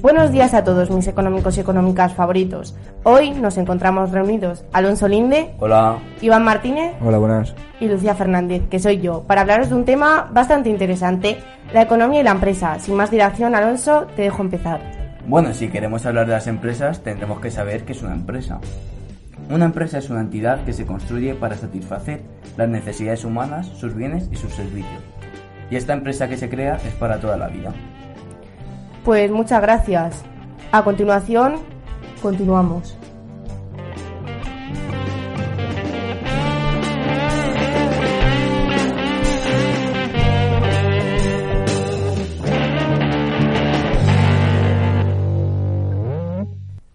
Buenos días a todos mis económicos y económicas favoritos. Hoy nos encontramos reunidos Alonso Linde, Hola. Iván Martínez Hola, buenas. y Lucía Fernández, que soy yo, para hablaros de un tema bastante interesante, la economía y la empresa. Sin más dilación, Alonso, te dejo empezar. Bueno, si queremos hablar de las empresas, tendremos que saber qué es una empresa. Una empresa es una entidad que se construye para satisfacer las necesidades humanas, sus bienes y sus servicios. Y esta empresa que se crea es para toda la vida. Pues muchas gracias. A continuación, continuamos.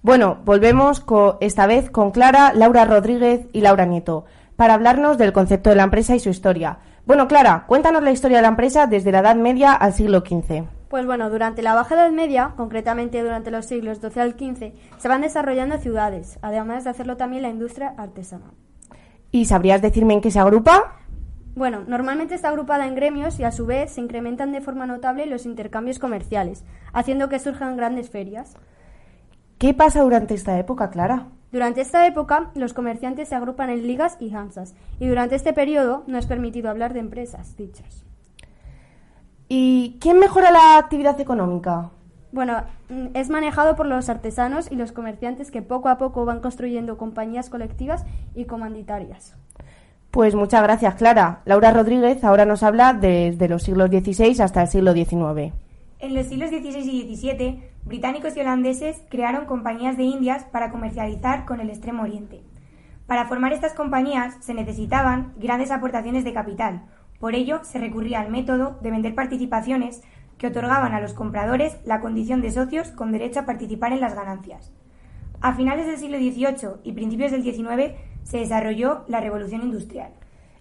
Bueno, volvemos esta vez con Clara, Laura Rodríguez y Laura Nieto para hablarnos del concepto de la empresa y su historia. Bueno, Clara, cuéntanos la historia de la empresa desde la Edad Media al siglo XV. Pues bueno, durante la Baja Edad Media, concretamente durante los siglos XII al XV, se van desarrollando ciudades, además de hacerlo también la industria artesanal. ¿Y sabrías decirme en qué se agrupa? Bueno, normalmente está agrupada en gremios y a su vez se incrementan de forma notable los intercambios comerciales, haciendo que surjan grandes ferias. ¿Qué pasa durante esta época, Clara? Durante esta época, los comerciantes se agrupan en ligas y hansas, y durante este periodo no es permitido hablar de empresas dichas. ¿Y quién mejora la actividad económica? Bueno, mm, es manejado por los artesanos y los comerciantes que poco a poco van construyendo compañías colectivas y comanditarias. Pues muchas gracias, Clara. Laura Rodríguez ahora nos habla desde los siglos XVI hasta el siglo XIX. En los siglos XVI y XVII, británicos y holandeses crearon compañías de indias para comercializar con el Extremo Oriente. Para formar estas compañías se necesitaban grandes aportaciones de capital. Por ello, se recurría al método de vender participaciones que otorgaban a los compradores la condición de socios con derecho a participar en las ganancias. A finales del siglo XVIII y principios del XIX se desarrolló la Revolución Industrial.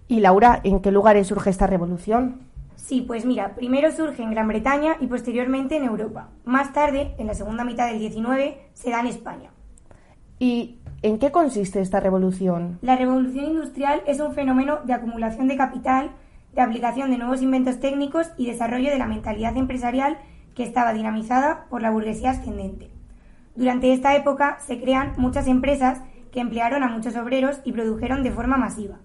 Y Laura, ¿en qué lugares surge esta revolución? Sí, pues mira, primero surge en Gran Bretaña y posteriormente en Europa. Más tarde, en la segunda mitad del XIX, se da en España. ¿Y en qué consiste esta revolución? La revolución industrial es un fenómeno de acumulación de capital, de aplicación de nuevos inventos técnicos y desarrollo de la mentalidad empresarial que estaba dinamizada por la burguesía ascendente. Durante esta época se crean muchas empresas que emplearon a muchos obreros y produjeron de forma masiva.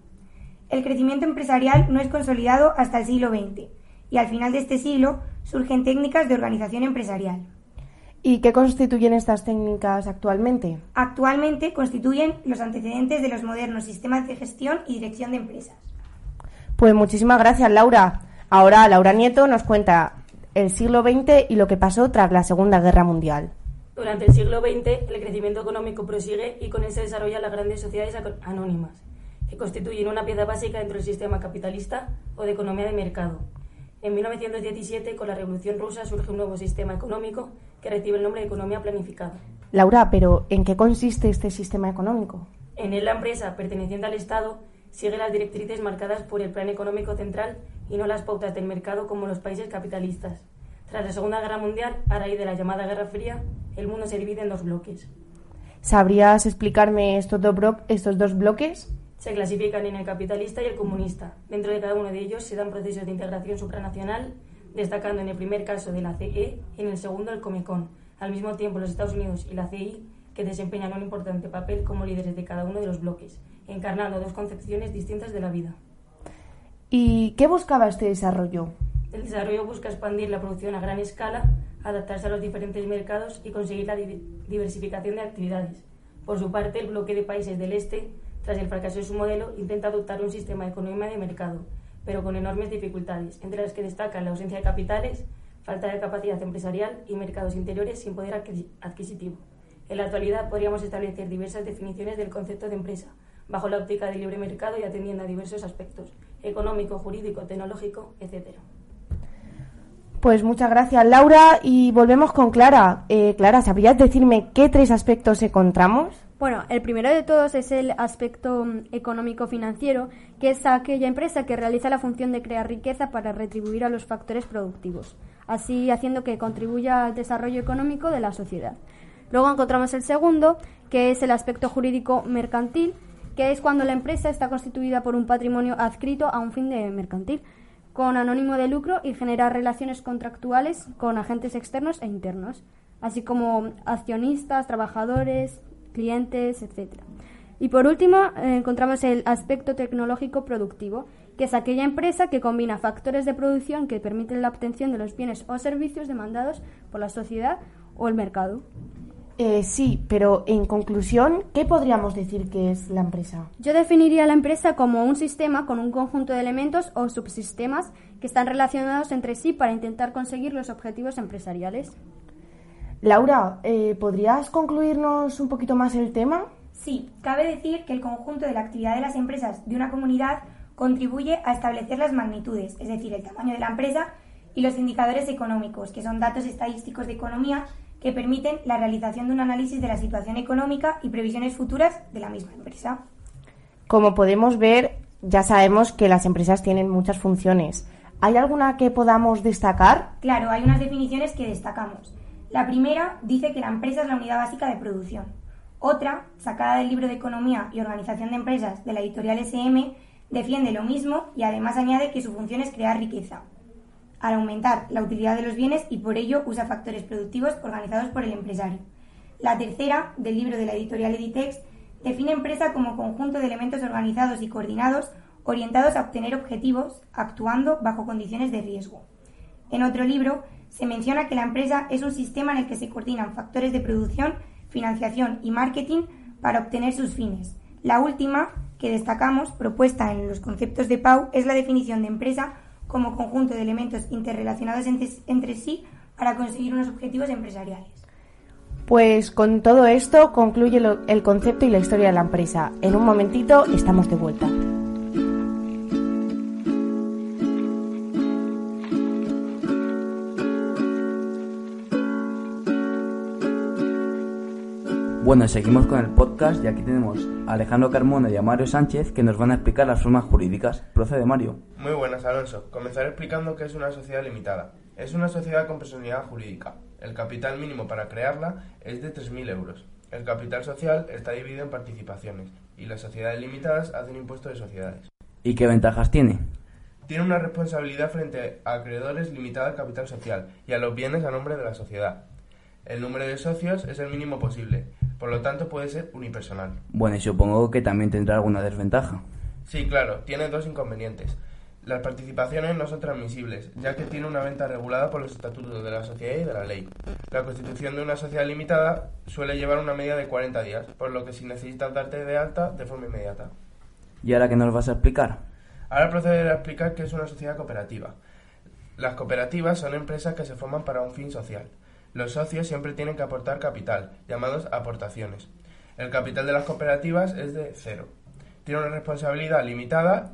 El crecimiento empresarial no es consolidado hasta el siglo XX y al final de este siglo surgen técnicas de organización empresarial. ¿Y qué constituyen estas técnicas actualmente? Actualmente constituyen los antecedentes de los modernos sistemas de gestión y dirección de empresas. Pues muchísimas gracias, Laura. Ahora Laura Nieto nos cuenta el siglo XX y lo que pasó tras la Segunda Guerra Mundial. Durante el siglo XX, el crecimiento económico prosigue y con él se desarrollan las grandes sociedades anónimas, que constituyen una pieza básica dentro del sistema capitalista o de economía de mercado. En 1917, con la Revolución Rusa, surge un nuevo sistema económico que recibe el nombre de economía planificada. Laura, pero ¿en qué consiste este sistema económico? En él, la empresa, perteneciente al Estado, sigue las directrices marcadas por el Plan Económico Central y no las pautas del mercado como los países capitalistas. Tras la Segunda Guerra Mundial, a raíz de la llamada Guerra Fría, el mundo se divide en dos bloques. ¿Sabrías explicarme estos dos, estos dos bloques? Se clasifican en el capitalista y el comunista. Dentro de cada uno de ellos se dan procesos de integración supranacional, destacando en el primer caso de la CE y en el segundo el Comecon. Al mismo tiempo, los Estados Unidos y la CI, que desempeñan un importante papel como líderes de cada uno de los bloques, encarnando dos concepciones distintas de la vida. ¿Y qué buscaba este desarrollo? El desarrollo busca expandir la producción a gran escala, adaptarse a los diferentes mercados y conseguir la di- diversificación de actividades. Por su parte, el bloque de países del Este, tras el fracaso de su modelo, intenta adoptar un sistema de economía de mercado, pero con enormes dificultades, entre las que destacan la ausencia de capitales, falta de capacidad empresarial y mercados interiores sin poder adquisi- adquisitivo. En la actualidad podríamos establecer diversas definiciones del concepto de empresa, bajo la óptica del libre mercado y atendiendo a diversos aspectos, económico, jurídico, tecnológico, etc. Pues muchas gracias, Laura. Y volvemos con Clara. Eh, Clara, ¿sabrías decirme qué tres aspectos encontramos? Bueno, el primero de todos es el aspecto mm, económico-financiero, que es aquella empresa que realiza la función de crear riqueza para retribuir a los factores productivos, así haciendo que contribuya al desarrollo económico de la sociedad. Luego encontramos el segundo, que es el aspecto jurídico-mercantil, que es cuando la empresa está constituida por un patrimonio adscrito a un fin de mercantil, con anónimo de lucro y genera relaciones contractuales con agentes externos e internos. así como accionistas, trabajadores, clientes, etc. Y por último, eh, encontramos el aspecto tecnológico productivo, que es aquella empresa que combina factores de producción que permiten la obtención de los bienes o servicios demandados por la sociedad o el mercado. Eh, sí, pero en conclusión, ¿qué podríamos decir que es la empresa? Yo definiría la empresa como un sistema con un conjunto de elementos o subsistemas que están relacionados entre sí para intentar conseguir los objetivos empresariales. Laura, eh, ¿podrías concluirnos un poquito más el tema? Sí, cabe decir que el conjunto de la actividad de las empresas de una comunidad contribuye a establecer las magnitudes, es decir, el tamaño de la empresa y los indicadores económicos, que son datos estadísticos de economía que permiten la realización de un análisis de la situación económica y previsiones futuras de la misma empresa. Como podemos ver, ya sabemos que las empresas tienen muchas funciones. ¿Hay alguna que podamos destacar? Claro, hay unas definiciones que destacamos. La primera dice que la empresa es la unidad básica de producción. Otra, sacada del libro de Economía y Organización de Empresas de la editorial SM, defiende lo mismo y además añade que su función es crear riqueza al aumentar la utilidad de los bienes y por ello usa factores productivos organizados por el empresario. La tercera, del libro de la editorial Editex, define empresa como conjunto de elementos organizados y coordinados orientados a obtener objetivos, actuando bajo condiciones de riesgo. En otro libro, se menciona que la empresa es un sistema en el que se coordinan factores de producción, financiación y marketing para obtener sus fines. La última, que destacamos, propuesta en los conceptos de Pau, es la definición de empresa como conjunto de elementos interrelacionados entre, sí para conseguir unos objetivos empresariales. Pues con todo esto concluye el concepto y la historia de la empresa. En un momentito estamos de vuelta. Bueno, seguimos con el podcast y aquí tenemos a Alejandro Carmona y a Mario Sánchez que nos van a explicar las formas jurídicas. Procede, Mario. Muy buenas, Alonso. Comenzaré explicando qué es una sociedad limitada. Es una sociedad con personalidad jurídica. El capital mínimo para crearla es de 3.000 euros. El capital social está dividido en participaciones y las sociedades limitadas hacen impuesto de sociedades. ¿Y qué ventajas tiene? Tiene una responsabilidad frente a acreedores limitada al capital social y a los bienes a nombre de la sociedad. El número de socios es el mínimo posible por lo tanto, puede ser unipersonal. Bueno, y supongo que también tendrá alguna desventaja. Sí, claro, tiene dos inconvenientes. Las participaciones no son transmisibles, ya que tiene una venta regulada por los estatutos de la sociedad y de la ley. La constitución de una sociedad limitada suele llevar una media de 40 días, por lo que si necesitas darte de alta de forma inmediata. ¿Y ahora qué nos vas a explicar? Ahora procederé a explicar qué es una sociedad cooperativa. Las cooperativas son empresas que se forman para un fin social. Los socios siempre tienen que aportar capital, llamados aportaciones. El capital de las cooperativas es de cero. Tiene una responsabilidad limitada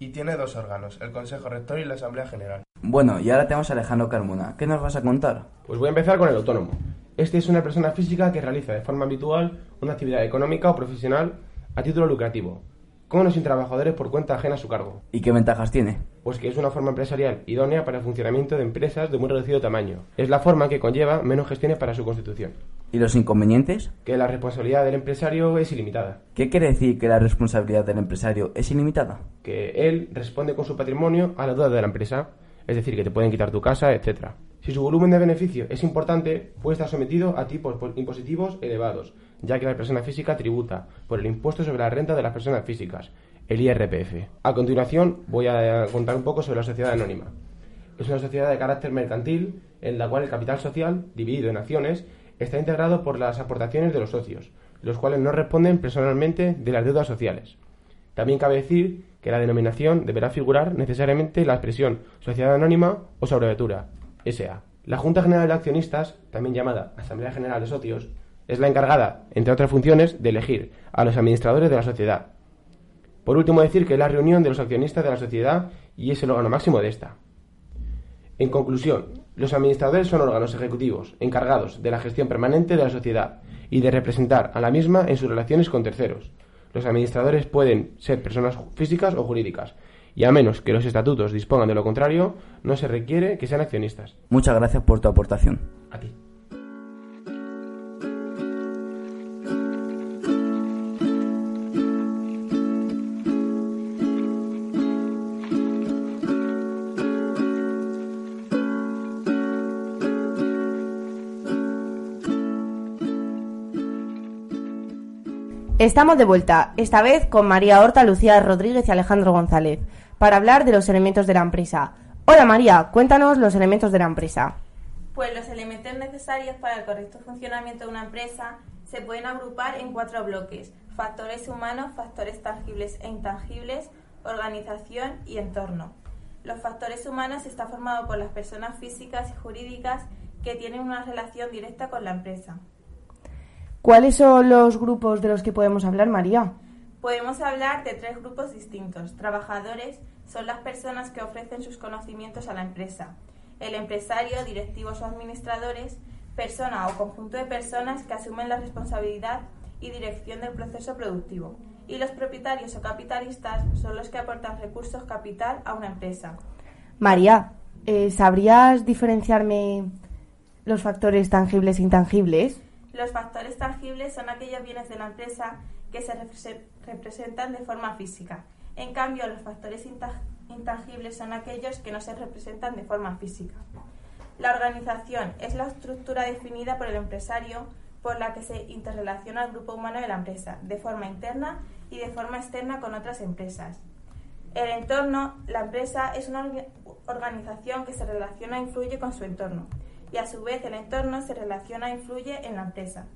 y tiene dos órganos, el Consejo Rector y la Asamblea General. Bueno, y ahora tenemos a Alejandro Carmona. ¿Qué nos vas a contar? Pues voy a empezar con el autónomo. Este es una persona física que realiza de forma habitual una actividad económica o profesional a título lucrativo, con los sin trabajadores por cuenta ajena a su cargo. ¿Y qué ventajas tiene? Pues que es una forma empresarial idónea para el funcionamiento de empresas de muy reducido tamaño. Es la forma que conlleva menos gestiones para su constitución. ¿Y los inconvenientes? Que la responsabilidad del empresario es ilimitada. ¿Qué quiere decir que la responsabilidad del empresario es ilimitada? Que él responde con su patrimonio a la deuda de la empresa, es decir, que te pueden quitar tu casa, etc. Si su volumen de beneficio es importante, puede estar sometido a tipos impositivos elevados, ya que la persona física tributa por el impuesto sobre la renta de las personas físicas, el IRPF. A continuación voy a contar un poco sobre la sociedad anónima. Es una sociedad de carácter mercantil en la cual el capital social, dividido en acciones, está integrado por las aportaciones de los socios, los cuales no responden personalmente de las deudas sociales. También cabe decir que la denominación deberá figurar necesariamente la expresión sociedad anónima o su abreviatura, SA. La Junta General de Accionistas, también llamada Asamblea General de Socios, es la encargada, entre otras funciones, de elegir a los administradores de la sociedad. Por último, decir que es la reunión de los accionistas de la sociedad y es el órgano máximo de esta. En conclusión, los administradores son órganos ejecutivos encargados de la gestión permanente de la sociedad y de representar a la misma en sus relaciones con terceros. Los administradores pueden ser personas físicas o jurídicas, y a menos que los estatutos dispongan de lo contrario, no se requiere que sean accionistas. Muchas gracias por tu aportación. A ti. Estamos de vuelta, esta vez con María Horta, Lucía Rodríguez y Alejandro González, para hablar de los elementos de la empresa. Hola María, cuéntanos los elementos de la empresa. Pues los elementos necesarios para el correcto funcionamiento de una empresa se pueden agrupar en cuatro bloques. Factores humanos, factores tangibles e intangibles, organización y entorno. Los factores humanos están formados por las personas físicas y jurídicas que tienen una relación directa con la empresa. ¿Cuáles son los grupos de los que podemos hablar, María? Podemos hablar de tres grupos distintos. Trabajadores son las personas que ofrecen sus conocimientos a la empresa. El empresario, directivos o administradores, persona o conjunto de personas que asumen la responsabilidad y dirección del proceso productivo. Y los propietarios o capitalistas son los que aportan recursos capital a una empresa. María, eh, ¿sabrías diferenciarme los factores tangibles e intangibles? Los factores tangibles son aquellos bienes de la empresa que se representan de forma física. En cambio, los factores intangibles son aquellos que no se representan de forma física. La organización es la estructura definida por el empresario por la que se interrelaciona el grupo humano de la empresa, de forma interna y de forma externa con otras empresas. El entorno, la empresa es una organización que se relaciona e influye con su entorno y a su vez el entorno se relaciona e influye en la empresa.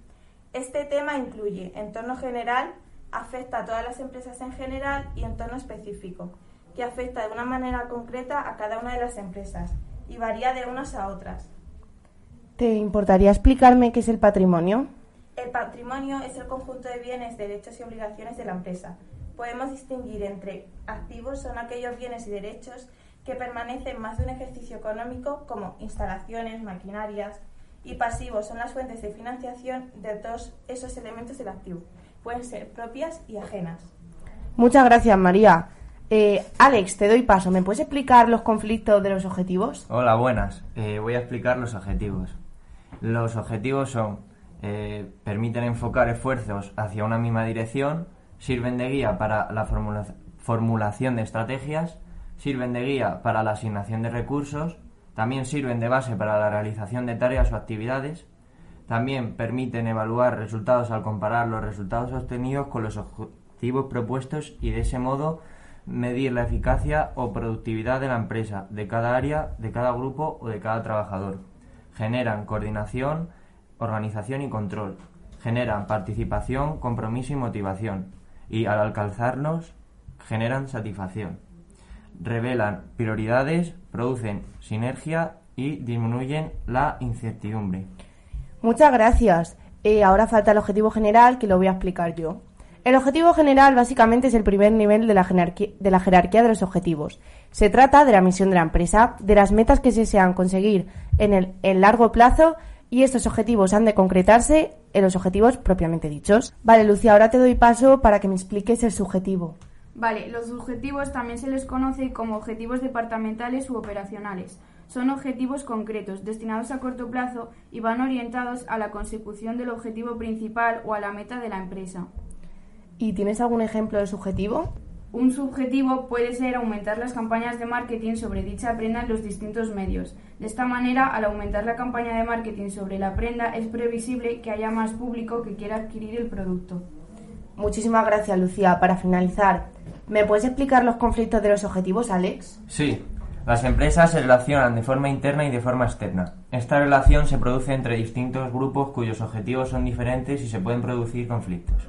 Este tema incluye entorno general, afecta a todas las empresas en general y entorno específico, que afecta de una manera concreta a cada una de las empresas y varía de unas a otras. ¿Te importaría explicarme qué es el patrimonio? El patrimonio es el conjunto de bienes, derechos y obligaciones de la empresa. Podemos distinguir entre activos son aquellos bienes y derechos que permanecen más de un ejercicio económico como instalaciones, maquinarias y pasivos son las fuentes de financiación de todos esos elementos del activo. Pueden ser propias y ajenas. Muchas gracias, María. Eh, Alex, te doy paso. ¿Me puedes explicar los conflictos de los objetivos? Hola, buenas. Eh, voy a explicar los objetivos. Los objetivos son, eh, permiten enfocar esfuerzos hacia una misma dirección, sirven de guía para la formulación de estrategias, sirven de guía para la asignación de recursos, también sirven de base para la realización de tareas o actividades, también permiten evaluar resultados al comparar los resultados obtenidos con los objetivos propuestos y de ese modo medir la eficacia o productividad de la empresa, de cada área, de cada grupo o de cada trabajador. Generan coordinación, organización y control. Generan participación, compromiso y motivación. Y al alcanzarlos, generan satisfacción revelan prioridades, producen sinergia y disminuyen la incertidumbre. Muchas gracias. Eh, ahora falta el objetivo general que lo voy a explicar yo. El objetivo general básicamente es el primer nivel de la, de la jerarquía de los objetivos. Se trata de la misión de la empresa, de las metas que se desean conseguir en el en largo plazo y estos objetivos han de concretarse en los objetivos propiamente dichos. Vale, Lucía, ahora te doy paso para que me expliques el subjetivo. Vale, los objetivos también se les conoce como objetivos departamentales u operacionales. Son objetivos concretos, destinados a corto plazo y van orientados a la consecución del objetivo principal o a la meta de la empresa. ¿Y tienes algún ejemplo de subjetivo? Un subjetivo puede ser aumentar las campañas de marketing sobre dicha prenda en los distintos medios. De esta manera, al aumentar la campaña de marketing sobre la prenda, es previsible que haya más público que quiera adquirir el producto. Muchísimas gracias, Lucía. Para finalizar, ¿Me puedes explicar los conflictos de los objetivos, Alex? Sí. Las empresas se relacionan de forma interna y de forma externa. Esta relación se produce entre distintos grupos cuyos objetivos son diferentes y se pueden producir conflictos.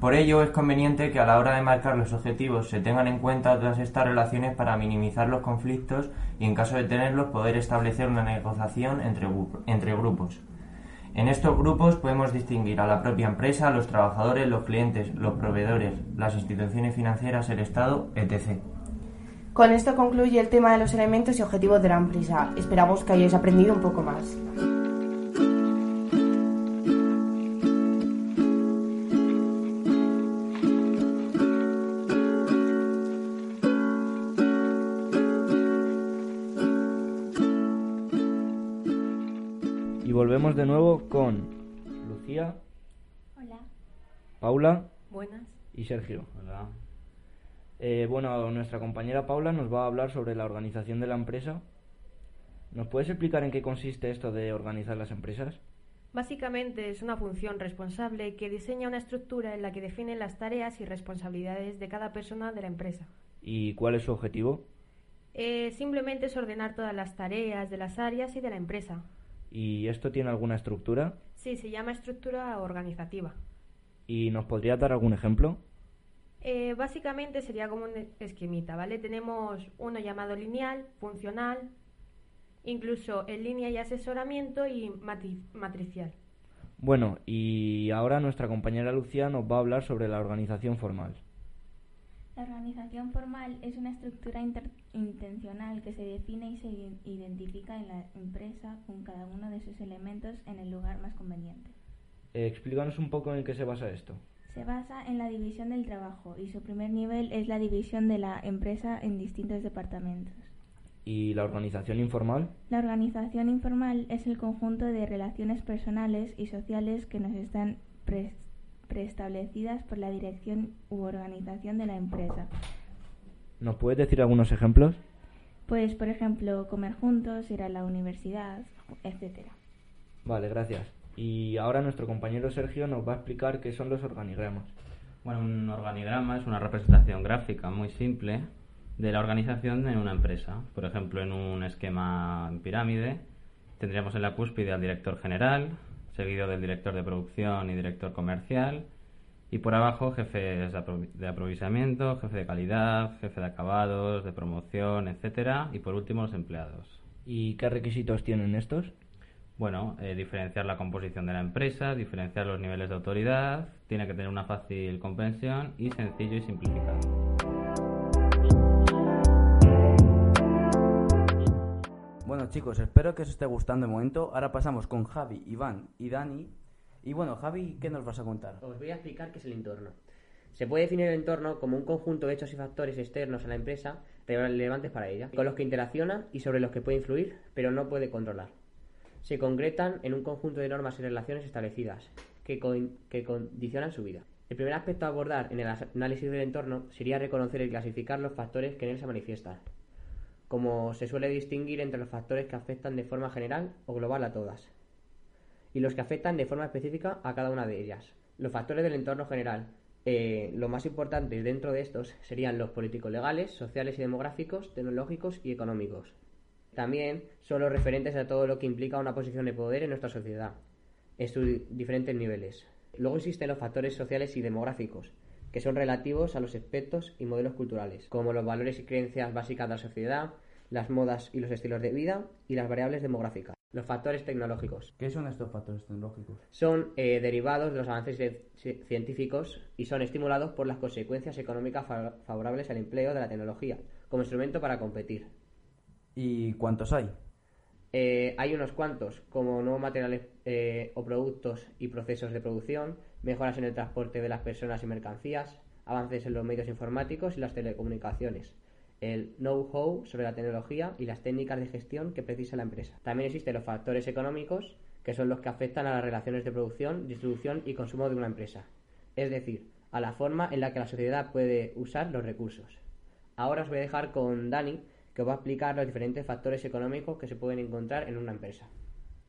Por ello es conveniente que a la hora de marcar los objetivos se tengan en cuenta todas estas relaciones para minimizar los conflictos y en caso de tenerlos poder establecer una negociación entre, entre grupos. En estos grupos podemos distinguir a la propia empresa, los trabajadores, los clientes, los proveedores, las instituciones financieras, el Estado, etc. Con esto concluye el tema de los elementos y objetivos de la empresa. Esperamos que hayáis aprendido un poco más. De nuevo con Lucía. Hola. Paula. Buenas. Y Sergio. Hola. Eh, bueno, nuestra compañera Paula nos va a hablar sobre la organización de la empresa. ¿Nos puedes explicar en qué consiste esto de organizar las empresas? Básicamente es una función responsable que diseña una estructura en la que define las tareas y responsabilidades de cada persona de la empresa. ¿Y cuál es su objetivo? Eh, simplemente es ordenar todas las tareas de las áreas y de la empresa. ¿Y esto tiene alguna estructura? Sí, se llama estructura organizativa. ¿Y nos podría dar algún ejemplo? Eh, básicamente sería como un esquemita, ¿vale? Tenemos uno llamado lineal, funcional, incluso en línea y asesoramiento y matricial. Bueno, y ahora nuestra compañera Lucía nos va a hablar sobre la organización formal. La organización formal es una estructura intencional que se define y se identifica en la empresa con cada uno de sus elementos en el lugar más conveniente. Eh, explícanos un poco en qué se basa esto. Se basa en la división del trabajo y su primer nivel es la división de la empresa en distintos departamentos. ¿Y la organización informal? La organización informal es el conjunto de relaciones personales y sociales que nos están preestablecidas por la dirección u organización de la empresa. ¿Nos puedes decir algunos ejemplos? Pues, por ejemplo, comer juntos, ir a la universidad, etcétera. Vale, gracias. Y ahora nuestro compañero Sergio nos va a explicar qué son los organigramas. Bueno, un organigrama es una representación gráfica muy simple de la organización en una empresa. Por ejemplo, en un esquema en pirámide tendríamos en la cúspide al director general, seguido del director de producción y director comercial, y por abajo jefes de aprovisionamiento, jefe de calidad, jefe de acabados, de promoción, etcétera, y por último los empleados. ¿Y qué requisitos tienen estos? Bueno, eh, diferenciar la composición de la empresa, diferenciar los niveles de autoridad, tiene que tener una fácil comprensión y sencillo y simplificado. Bueno chicos, espero que os esté gustando el momento. Ahora pasamos con Javi, Iván y Dani. Y bueno, Javi, ¿qué nos vas a contar? Os voy a explicar qué es el entorno. Se puede definir el entorno como un conjunto de hechos y factores externos a la empresa relevantes para ella, con los que interacciona y sobre los que puede influir, pero no puede controlar se concretan en un conjunto de normas y relaciones establecidas que, que condicionan su vida. El primer aspecto a abordar en el análisis del entorno sería reconocer y clasificar los factores que en él se manifiestan, como se suele distinguir entre los factores que afectan de forma general o global a todas, y los que afectan de forma específica a cada una de ellas. Los factores del entorno general, eh, lo más importantes dentro de estos serían los políticos legales, sociales y demográficos, tecnológicos y económicos, también son los referentes a todo lo que implica una posición de poder en nuestra sociedad, en sus diferentes niveles. Luego existen los factores sociales y demográficos, que son relativos a los aspectos y modelos culturales, como los valores y creencias básicas de la sociedad, las modas y los estilos de vida y las variables demográficas. Los factores tecnológicos. ¿Qué son estos factores tecnológicos? Son eh, derivados de los avances científicos y son estimulados por las consecuencias económicas favorables al empleo de la tecnología como instrumento para competir. ¿Y cuántos hay? Eh, hay unos cuantos, como nuevos materiales eh, o productos y procesos de producción, mejoras en el transporte de las personas y mercancías, avances en los medios informáticos y las telecomunicaciones, el know-how sobre la tecnología y las técnicas de gestión que precisa la empresa. También existen los factores económicos, que son los que afectan a las relaciones de producción, distribución y consumo de una empresa, es decir, a la forma en la que la sociedad puede usar los recursos. Ahora os voy a dejar con Dani, que os va a explicar los diferentes factores económicos que se pueden encontrar en una empresa.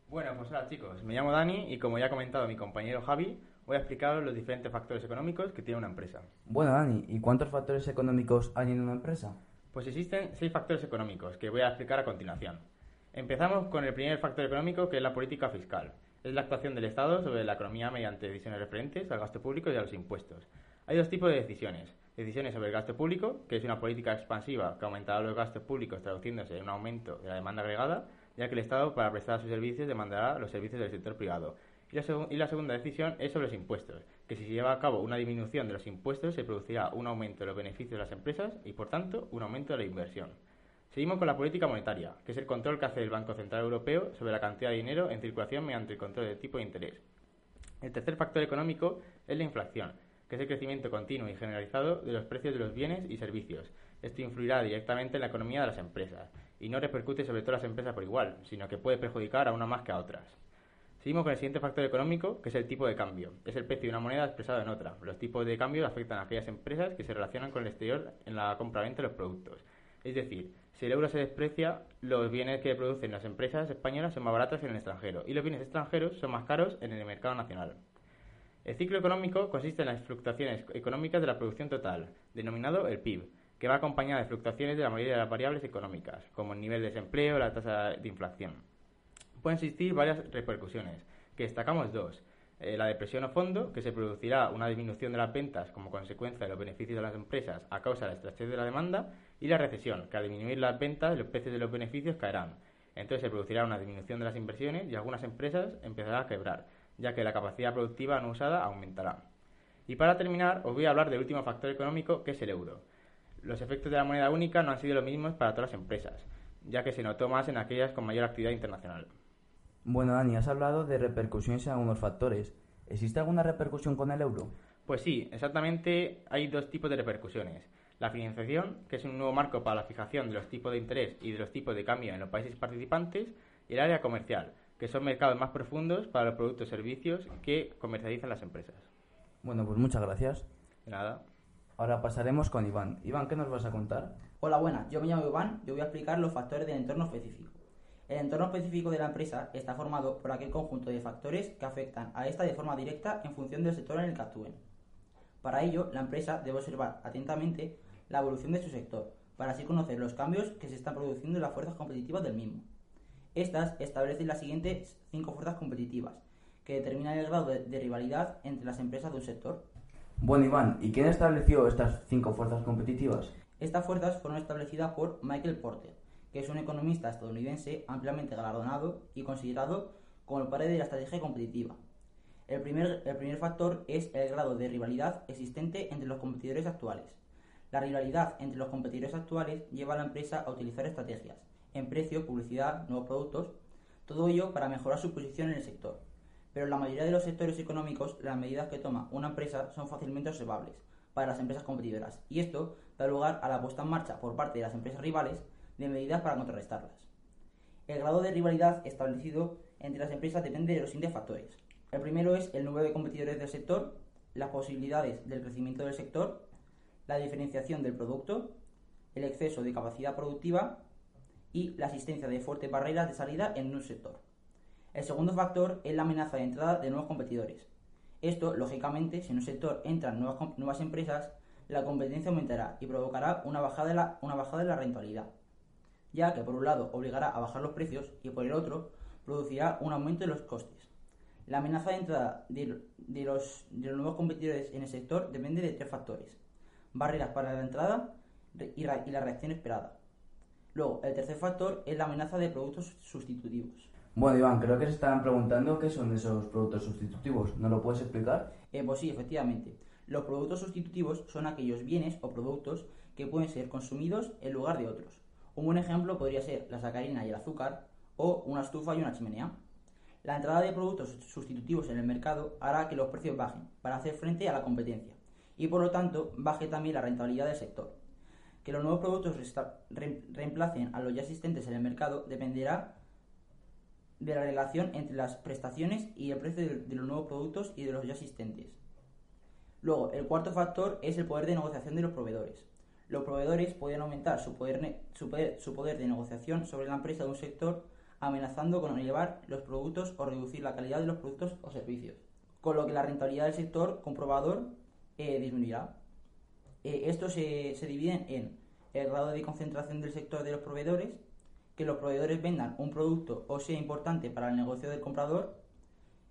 Bueno, pues hola chicos, me llamo Dani y como ya ha comentado mi compañero Javi, voy a explicaros los diferentes factores económicos que tiene una empresa. Bueno, Dani, ¿y cuántos factores económicos hay en una empresa? Pues existen seis factores económicos que voy a explicar a continuación. Empezamos con el primer factor económico que es la política fiscal. Es la actuación del Estado sobre la economía mediante decisiones referentes al gasto público y a los impuestos. Hay dos tipos de decisiones decisiones sobre el gasto público, que es una política expansiva que aumentará los gastos públicos traduciéndose en un aumento de la demanda agregada, ya que el Estado para prestar sus servicios demandará los servicios del sector privado. Y la, segunda decisión es sobre los impuestos, que si se lleva a cabo una disminución de los impuestos se producirá un aumento de los beneficios de las empresas y por tanto un aumento de la inversión. Seguimos con la política monetaria, que es el control que hace el Banco Central Europeo sobre la cantidad de dinero en circulación mediante el control del tipo de interés. El tercer factor económico es la inflación, que es el crecimiento continuo y generalizado de los precios de los bienes y servicios. Esto influirá directamente en la economía de las empresas y no repercute sobre todas las empresas por igual, sino que puede perjudicar a una más que a otras. Seguimos con el siguiente factor económico, que es el tipo de cambio. Es el precio de una moneda expresado en otra. Los tipos de cambio afectan a aquellas empresas que se relacionan con el exterior en la compra-venta de los productos. Es decir, Si el euro se desprecia, los bienes que producen las empresas españolas son más baratos en el extranjero y los bienes extranjeros son más caros en el mercado nacional. El ciclo económico consiste en las fluctuaciones económicas de la producción total, denominado el PIB, que va acompañada de fluctuaciones de la mayoría de las variables económicas, como el nivel de desempleo o la tasa de inflación. Pueden existir varias repercusiones, que destacamos dos. Eh, la depresión a fondo, que se producirá una disminución de las ventas como consecuencia de los beneficios de las empresas a causa de la estrechez de la demanda, y la recesión, que al disminuir las ventas los precios de los beneficios caerán. Entonces se producirá una disminución de las inversiones y algunas empresas empezarán a quebrar, ya que la capacidad productiva no usada aumentará. Y para terminar, os voy a hablar del último factor económico, que es el euro. Los efectos de la moneda única no han sido los mismos para todas las empresas, ya que se notó más en aquellas con mayor actividad internacional. Bueno, Dani, has hablado de repercusiones en algunos factores. ¿Existe alguna repercusión con el euro? Pues sí, exactamente hay dos tipos de repercusiones. La financiación, que es un nuevo marco para la fijación de los tipos de interés y de los tipos de cambio en los países participantes, y el área comercial, que son mercados más profundos para los productos y servicios que comercializan las empresas. Bueno, pues muchas gracias. De nada. Ahora pasaremos con Iván. Iván, ¿qué nos vas a contar? Hola, buenas. Yo me llamo Iván. Yo voy a explicar los factores del entorno específico. El entorno específico de la empresa está formado por aquel conjunto de factores que afectan a esta de forma directa en función del sector en el que actúen. Para ello, la empresa debe observar atentamente la evolución de su sector, para así conocer los cambios que se están produciendo en las fuerzas competitivas del mismo. Estas establecen las siguientes cinco fuerzas competitivas, que determinan el grado de, de rivalidad entre las empresas de un sector. Bueno, Iván, ¿y quién estableció estas cinco fuerzas competitivas? Estas fuerzas fueron establecidas por Michael Porter, que es un economista estadounidense ampliamente galardonado y considerado como el padre de la estrategia competitiva. El primer, el primer factor es el grado de rivalidad existente entre los competidores actuales. La rivalidad entre los competidores actuales lleva a la empresa a utilizar estrategias en precio, publicidad, nuevos productos, todo ello para mejorar su posición en el sector. Pero en la mayoría de los sectores económicos, las medidas que toma una empresa son fácilmente observables para las empresas competidoras, y esto da lugar a la puesta en marcha por parte de las empresas rivales de medidas para contrarrestarlas. El grado de rivalidad establecido entre las empresas depende de los siguientes factores. El primero es el número de competidores del sector, las posibilidades del crecimiento del sector, la diferenciación del producto, el exceso de capacidad productiva y la existencia de fuertes barreras de salida en un sector. El segundo factor es la amenaza de entrada de nuevos competidores. Esto, lógicamente, si en un sector entran nuevas, empresas, la competencia aumentará y provocará una bajada, de la, una bajada de la rentabilidad, ya que por un lado obligará a bajar los precios y por el otro producirá un aumento de los costes. La amenaza de entrada de, de, los, de los nuevos competidores en el sector depende de tres factores. Barreras para la entrada y, y la reacción esperada. Luego, el tercer factor es la amenaza de productos sustitutivos. Bueno, Iván, creo que se estaban preguntando qué son esos productos sustitutivos. ¿No lo puedes explicar? Eh, pues sí, efectivamente. Los productos sustitutivos son aquellos bienes o productos que pueden ser consumidos en lugar de otros. Un buen ejemplo podría ser la sacarina y el azúcar o una estufa y una chimenea. La entrada de productos sustitutivos en el mercado hará que los precios bajen para hacer frente a la competencia y por lo tanto baje también la rentabilidad del sector. Que los nuevos productos reemplacen a los ya existentes en el mercado dependerá de la relación entre las prestaciones y el precio de los nuevos productos y de los ya existentes. Luego, el cuarto factor es el poder de negociación de los proveedores. Los proveedores pueden aumentar su poder, de negociación sobre la empresa de un sector amenazando con elevar los productos o reducir la calidad de los productos o servicios, con lo que la rentabilidad del sector comprobador eh, disminuirá. Eh, estos se, se dividen en el grado de concentración del sector de los proveedores, que los proveedores vendan un producto o sea importante para el negocio del comprador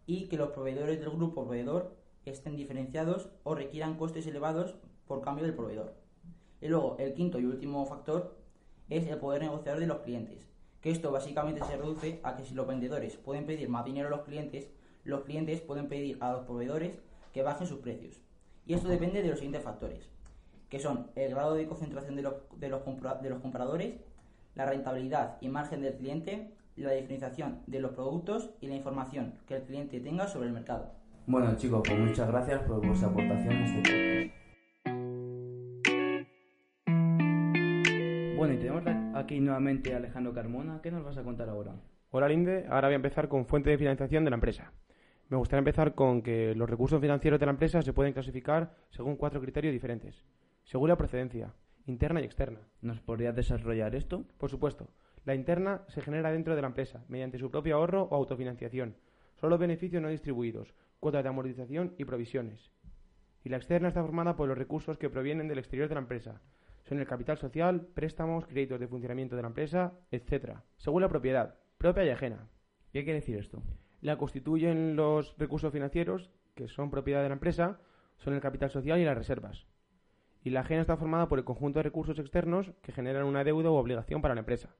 y que los proveedores del grupo proveedor estén diferenciados o requieran costes elevados por cambio del proveedor. Y luego, el quinto y último factor es el poder negociador de los clientes, que esto básicamente se reduce a que si los vendedores pueden pedir más dinero a los clientes, los clientes pueden pedir a los proveedores que bajen sus precios. Y esto depende de los siguientes factores, que son el grado de concentración de los, de los, compradores, la rentabilidad y margen del cliente, la diferenciación de los productos y la información que el cliente tenga sobre el mercado. Bueno chicos, pues muchas gracias por vuestra aportación en este podcast. Bueno, y tenemos aquí nuevamente a Alejandro Carmona. ¿Qué nos vas a contar ahora? Hola Linde, ahora voy a empezar con fuente de financiación de la empresa. Me gustaría empezar con que los recursos financieros de la empresa se pueden clasificar según cuatro criterios diferentes. Según la procedencia, interna y externa. ¿Nos podrías desarrollar esto? Por supuesto. La interna se genera dentro de la empresa, mediante su propio ahorro o autofinanciación. Son los beneficios no distribuidos, cuotas de amortización y provisiones. Y la externa está formada por los recursos que provienen del exterior de la empresa. Son el capital social, préstamos, créditos de funcionamiento de la empresa, etc. Según la propiedad, propia y ajena. ¿Qué quiere decir esto? La constituyen los recursos financieros, que son propiedad de la empresa, son el capital social y las reservas. Y la ajena está formada por el conjunto de recursos externos que generan una deuda o obligación para la empresa.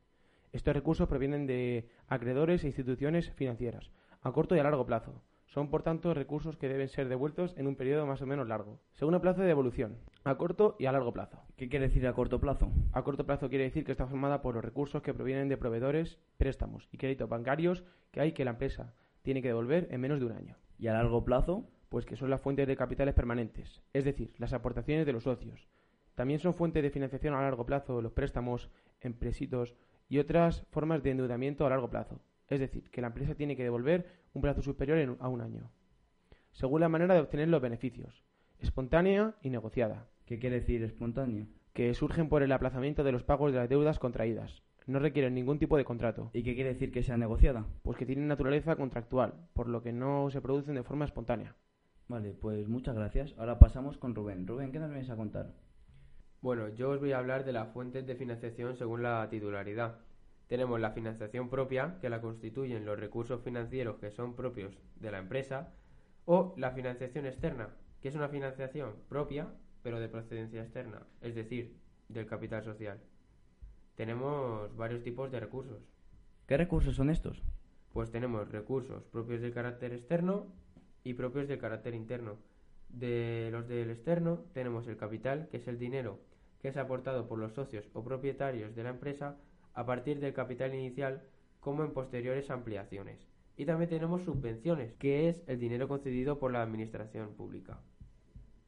Estos recursos provienen de acreedores e instituciones financieras, a corto y a largo plazo. Son, por tanto, recursos que deben ser devueltos en un periodo más o menos largo, según el plazo de devolución, a corto y a largo plazo. ¿Qué quiere decir a corto plazo? A corto plazo quiere decir que está formada por los recursos que provienen de proveedores, préstamos y créditos bancarios que hay que la empresa tiene que devolver en menos de un año. ¿Y a largo plazo? Pues que son las fuentes de capitales permanentes, es decir, las aportaciones de los socios. También son fuentes de financiación a largo plazo los préstamos, empréstitos y otras formas de endeudamiento a largo plazo. Es decir, que la empresa tiene que devolver un plazo superior a un año, según la manera de obtener los beneficios, espontánea y negociada. ¿Qué quiere decir espontáneo? Que surgen por el aplazamiento de los pagos de las deudas contraídas. No requieren ningún tipo de contrato. ¿Y qué quiere decir que sea negociada? Pues que tienen naturaleza contractual, por lo que no se producen de forma espontánea. Vale, pues muchas gracias. Ahora pasamos con Rubén. Rubén, ¿qué nos vienes a contar? Bueno, yo os voy a hablar de las fuentes de financiación según la titularidad. Tenemos la financiación propia, que la constituyen los recursos financieros que son propios de la empresa, o la financiación externa, que es una financiación propia, pero de procedencia externa, es decir, del capital social. Tenemos varios tipos de recursos. ¿Qué recursos son estos? Pues tenemos recursos propios del carácter externo y propios del carácter interno. De los del externo tenemos el capital, que es el dinero que es aportado por los socios o propietarios de la empresa a partir del capital inicial como en posteriores ampliaciones. Y también tenemos subvenciones, que es el dinero concedido por la administración pública.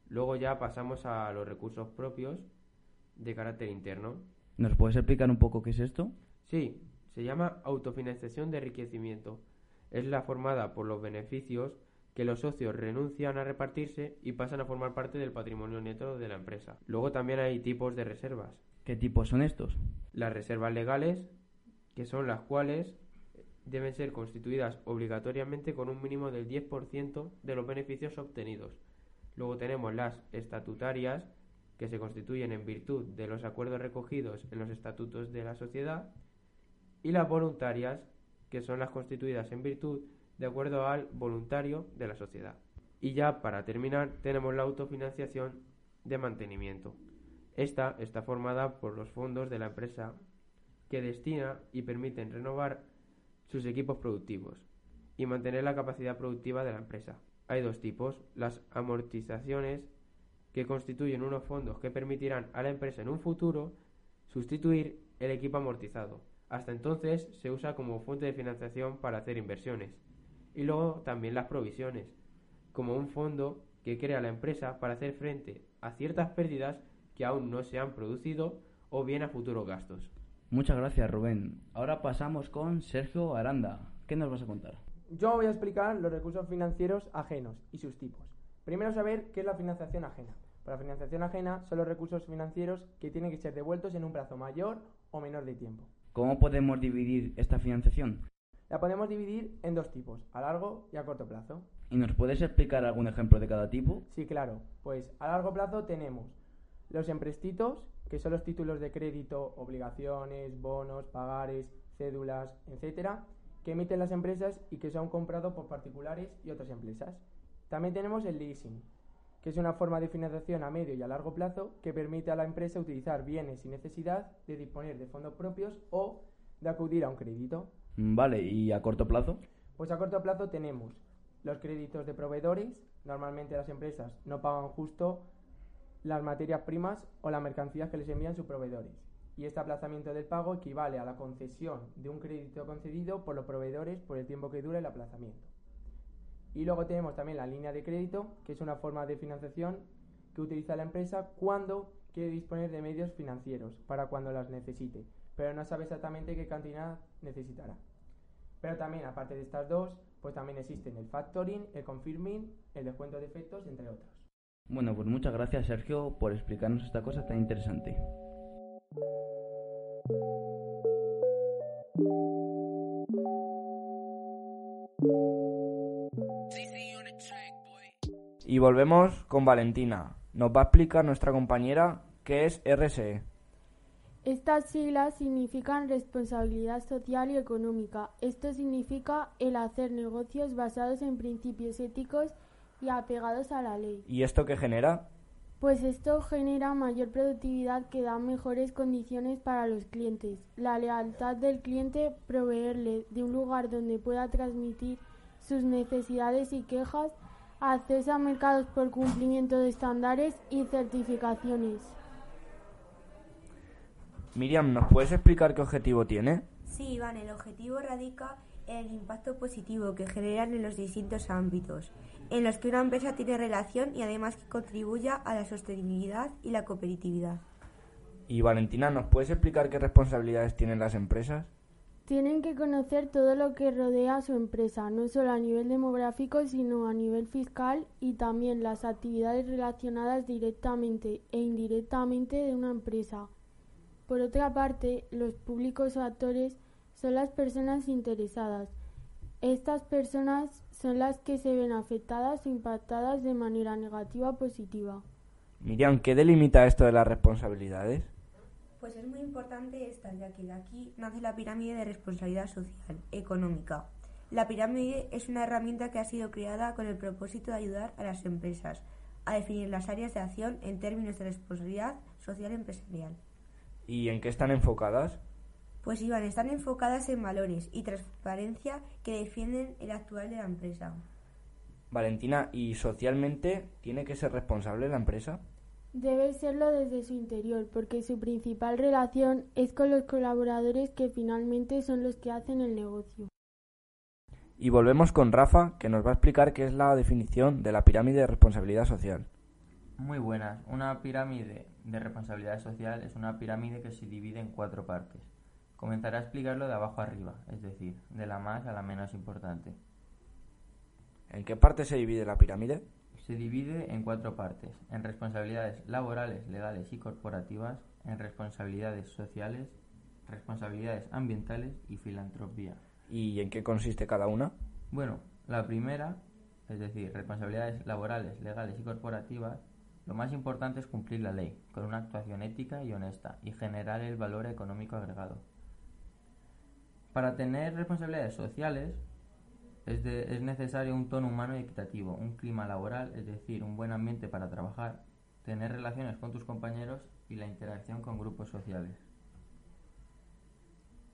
Luego ya pasamos a los recursos propios de carácter interno. ¿Nos puedes explicar un poco qué es esto? Sí, se llama autofinanciación de enriquecimiento. Es la formada por los beneficios que los socios renuncian a repartirse y pasan a formar parte del patrimonio neto de la empresa. Luego también hay tipos de reservas. ¿Qué tipos son estos? Las reservas legales, que son las cuales deben ser constituidas obligatoriamente con un mínimo del 10% de los beneficios obtenidos. Luego tenemos las estatutarias, que se constituyen en virtud de los acuerdos recogidos en los estatutos de la sociedad, y las voluntarias, que son las constituidas en virtud de acuerdo al voluntario de la sociedad. Y ya para terminar tenemos la autofinanciación de mantenimiento. Esta está formada por los fondos de la empresa que destina y permiten renovar sus equipos productivos y mantener la capacidad productiva de la empresa. Hay dos tipos, las amortizaciones que constituyen unos fondos que permitirán a la empresa en un futuro sustituir el equipo amortizado. Hasta entonces se usa como fuente de financiación para hacer inversiones. Y luego también las provisiones, como un fondo que crea la empresa para hacer frente a ciertas pérdidas que aún no se han producido o bien a futuros gastos. Muchas gracias, Rubén. Ahora pasamos con Sergio Aranda. ¿Qué nos vas a contar? Yo voy a explicar los recursos financieros ajenos y sus tipos. Primero saber qué es la financiación ajena. Para la financiación ajena son los recursos financieros que tienen que ser devueltos en un plazo mayor o menor de tiempo. ¿Cómo podemos dividir esta financiación? La podemos dividir en dos tipos, a largo y a corto plazo. ¿Y nos puedes explicar algún ejemplo de cada tipo? Sí, claro. Pues a largo plazo tenemos los emprestitos, que son los títulos de crédito, obligaciones, bonos, pagares, cédulas, etcétera, que emiten las empresas y que son comprados por particulares y otras empresas. También tenemos el leasing, que es una forma de financiación a medio y a largo plazo que permite a la empresa utilizar bienes sin necesidad de disponer de fondos propios o de acudir a un crédito. Vale, ¿y a corto plazo? Pues a corto plazo tenemos los créditos de proveedores. Normalmente las empresas no pagan justo las materias primas o las mercancías que les envían sus proveedores. Y este aplazamiento del pago equivale a la concesión de un crédito concedido por los proveedores por el tiempo que dura el aplazamiento. Y luego tenemos también la línea de crédito, que es una forma de financiación que utiliza la empresa cuando quiere disponer de medios financieros para cuando las necesite, pero no sabe exactamente qué cantidad necesitará. Pero también, aparte de estas dos, pues también existen el factoring, el confirming, el descuento de efectos, entre otros. Bueno, pues muchas gracias Sergio por explicarnos esta cosa tan interesante. Y volvemos con Valentina. Nos va a explicar nuestra compañera qué es. RSE. Estas siglas significan responsabilidad social y económica. Esto significa el hacer negocios basados en principios éticos y apegados a la ley. ¿Y esto qué genera? Pues esto genera mayor productividad que da mejores condiciones para los clientes. La lealtad del cliente, proveerle de un lugar donde pueda transmitir sus necesidades y quejas, acceso a mercados por cumplimiento de estándares y certificaciones. Miriam, ¿nos puedes explicar qué objetivo tiene? Sí, Iván, el objetivo radica en el impacto positivo que generan en los distintos ámbitos en los que una empresa tiene relación y además que contribuya a la sostenibilidad y la competitividad. Y Valentina, ¿nos puedes explicar qué responsabilidades tienen las empresas? Tienen que conocer todo lo que rodea a su empresa, no solo a nivel demográfico, sino a nivel fiscal y también las actividades relacionadas directamente e indirectamente de una empresa. Por otra parte, los públicos o actores son las personas interesadas. Estas personas son las que se ven afectadas o impactadas de manera negativa o positiva. Miriam, ¿qué delimita esto de las responsabilidades? Pues es muy importante esta, ya que de aquí nace la pirámide de responsabilidad social, económica. La pirámide es una herramienta que ha sido creada con el propósito de ayudar a las empresas a definir las áreas de acción en términos de responsabilidad social empresarial. ¿Y en qué están enfocadas? Pues Iván, están enfocadas en valores y transparencia que defienden el actual de la empresa. Valentina, ¿y socialmente tiene que ser responsable la empresa? Debe serlo desde su interior, porque su principal relación es con los colaboradores que finalmente son los que hacen el negocio. Y volvemos con Rafa, que nos va a explicar qué es la definición de la pirámide de responsabilidad social. Muy buenas. Una pirámide de responsabilidad social es una pirámide que se divide en cuatro partes. Comenzaré a explicarlo de abajo arriba, es decir, de la más a la menos importante. ¿En qué parte se divide la pirámide? Se divide en cuatro partes, en responsabilidades laborales, legales y corporativas, en responsabilidades sociales, responsabilidades ambientales y filantropía. ¿Y en qué consiste cada una? Bueno, la primera, es decir, responsabilidades laborales, legales y corporativas, lo más importante es cumplir la ley, con una actuación ética y honesta, y generar el valor económico agregado. Para tener responsabilidades sociales es, es, necesario un tono humano y equitativo, un clima laboral, es decir, un buen ambiente para trabajar, tener relaciones con tus compañeros y la interacción con grupos sociales.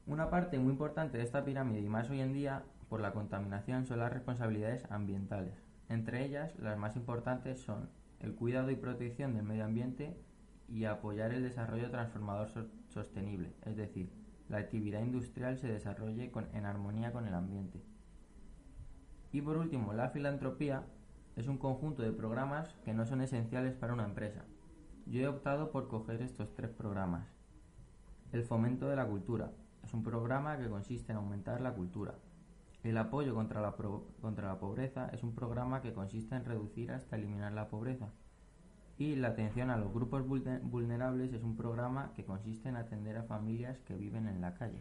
Una parte muy importante de esta pirámide y más hoy en día por la contaminación son las responsabilidades ambientales. Entre ellas, las más importantes son el cuidado y protección del medio ambiente y apoyar el desarrollo transformador so sostenible, es decir, la actividad industrial se desarrolle en armonía con el ambiente. Y por último, la filantropía es un conjunto de programas que no son esenciales para una empresa. Yo he optado por coger estos tres programas. El fomento de la cultura es un programa que consiste en aumentar la cultura. El apoyo contra la, contra la pobreza es un programa que consiste en reducir hasta eliminar la pobreza. Y la atención a los grupos vulnerables es un programa que consiste en atender a familias que viven en la calle.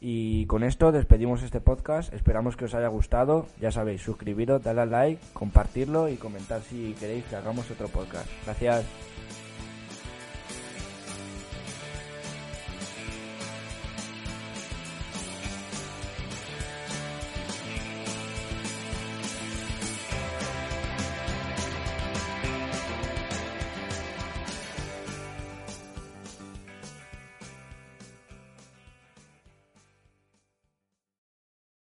Y con esto despedimos este podcast. Esperamos que os haya gustado. Ya sabéis, suscribiros, darle al like, compartirlo y comentar si queréis que hagamos otro podcast. Gracias.